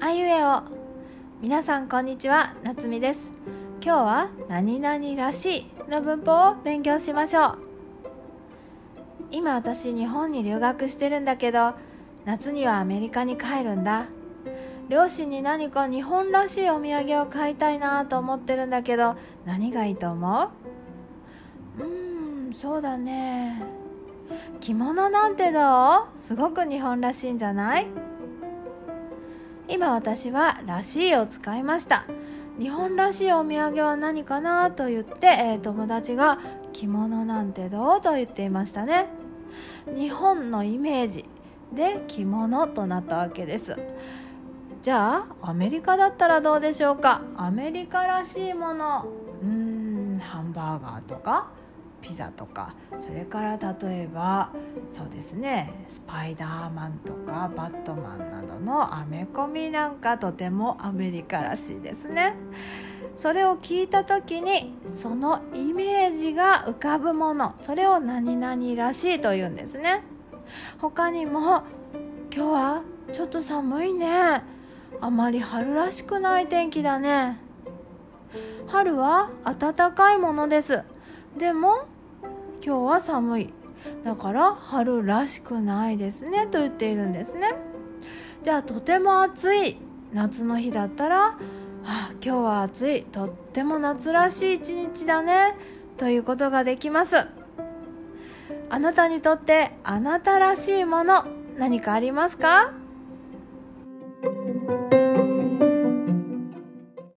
あいうえお。皆さんこんにちは。なつみです。今日は何々らしいの文法を勉強しましょう。今私日本に留学してるんだけど夏にはアメリカに帰るんだ。両親に何か日本らしいお土産を買いたいなと思ってるんだけど何がいいと思う？うーんそうだね。着物なんてどう？すごく日本らしいんじゃない？今私は「らしい」を使いました。日本らしいお土産は何かなと言って、えー、友達が「着物なんてどう?」と言っていましたね。日本のイメージで着物となったわけです。じゃあアメリカだったらどうでしょうか？アメリカらしいもの。うーんハンバーガーとか？ピザとかそれから例えばそうですねスパイダーマンとかバットマンなどのアメコミなんかとてもアメリカらしいですね。それを聞いた時にそのイメージが浮かぶものそれを何々らしいというんですね。他にも今日はちょっと寒いね。あまり春らしくない天気だね。春は暖かいものです。でも今日は寒い。だから春らしくないですね。と言っているんですね。じゃあとても暑い。夏の日だったらあ今日は暑い。とっても夏らしい一日だね。ということができます。あなたにとってあなたらしいもの何かありますか？